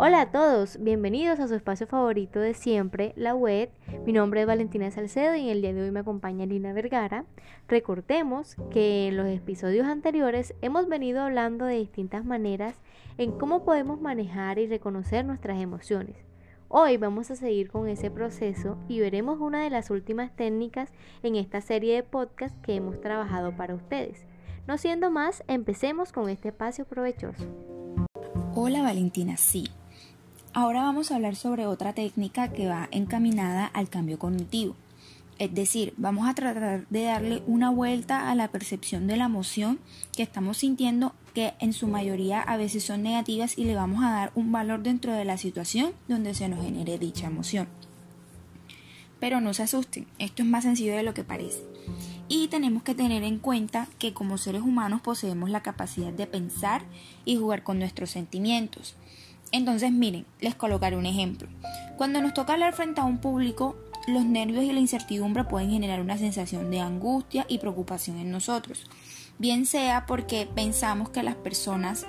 Hola a todos, bienvenidos a su espacio favorito de siempre, la web. Mi nombre es Valentina Salcedo y el día de hoy me acompaña Lina Vergara. Recordemos que en los episodios anteriores hemos venido hablando de distintas maneras en cómo podemos manejar y reconocer nuestras emociones. Hoy vamos a seguir con ese proceso y veremos una de las últimas técnicas en esta serie de podcast que hemos trabajado para ustedes. No siendo más, empecemos con este espacio provechoso. Hola Valentina, sí, Ahora vamos a hablar sobre otra técnica que va encaminada al cambio cognitivo. Es decir, vamos a tratar de darle una vuelta a la percepción de la emoción que estamos sintiendo, que en su mayoría a veces son negativas, y le vamos a dar un valor dentro de la situación donde se nos genere dicha emoción. Pero no se asusten, esto es más sencillo de lo que parece. Y tenemos que tener en cuenta que como seres humanos poseemos la capacidad de pensar y jugar con nuestros sentimientos. Entonces, miren, les colocaré un ejemplo. Cuando nos toca hablar frente a un público, los nervios y la incertidumbre pueden generar una sensación de angustia y preocupación en nosotros. Bien sea porque pensamos que las personas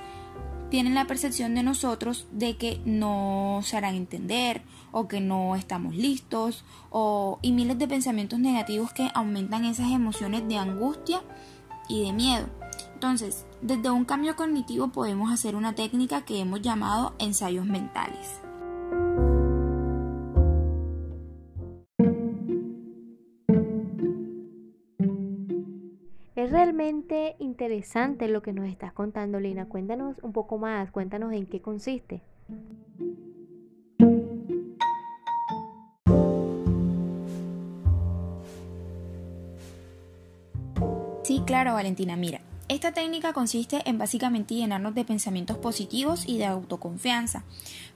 tienen la percepción de nosotros de que no se harán entender o que no estamos listos o y miles de pensamientos negativos que aumentan esas emociones de angustia y de miedo. Entonces, desde un cambio cognitivo podemos hacer una técnica que hemos llamado ensayos mentales. Es realmente interesante lo que nos estás contando, Lina. Cuéntanos un poco más, cuéntanos en qué consiste. Sí, claro, Valentina. Mira, esta técnica consiste en básicamente llenarnos de pensamientos positivos y de autoconfianza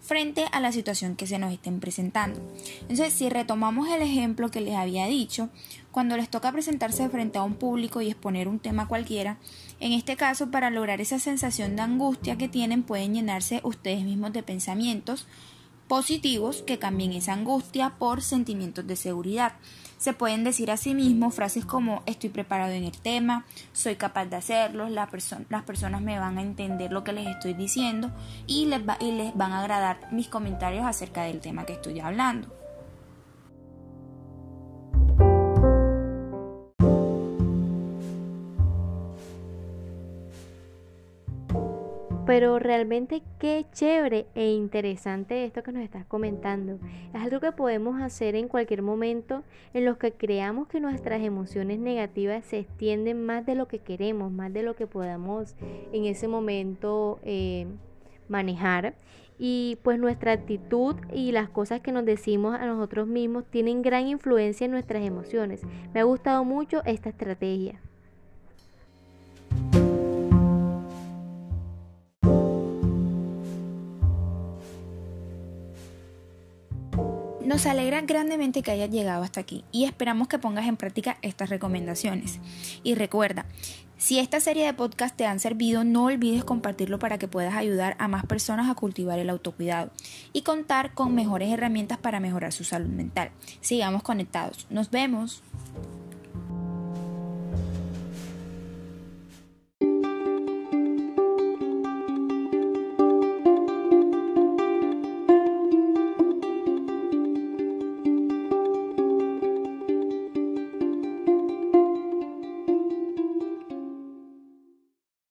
frente a la situación que se nos estén presentando. Entonces, si retomamos el ejemplo que les había dicho, cuando les toca presentarse frente a un público y exponer un tema cualquiera, en este caso, para lograr esa sensación de angustia que tienen, pueden llenarse ustedes mismos de pensamientos positivos que cambien esa angustia por sentimientos de seguridad. Se pueden decir a sí mismos frases como estoy preparado en el tema, soy capaz de hacerlo, las personas me van a entender lo que les estoy diciendo y les, y les van a agradar mis comentarios acerca del tema que estoy hablando. Pero realmente qué chévere e interesante esto que nos estás comentando. Es algo que podemos hacer en cualquier momento en los que creamos que nuestras emociones negativas se extienden más de lo que queremos, más de lo que podamos en ese momento eh, manejar. Y pues nuestra actitud y las cosas que nos decimos a nosotros mismos tienen gran influencia en nuestras emociones. Me ha gustado mucho esta estrategia. Nos alegra grandemente que hayas llegado hasta aquí y esperamos que pongas en práctica estas recomendaciones. Y recuerda, si esta serie de podcast te han servido, no olvides compartirlo para que puedas ayudar a más personas a cultivar el autocuidado y contar con mejores herramientas para mejorar su salud mental. Sigamos conectados. Nos vemos.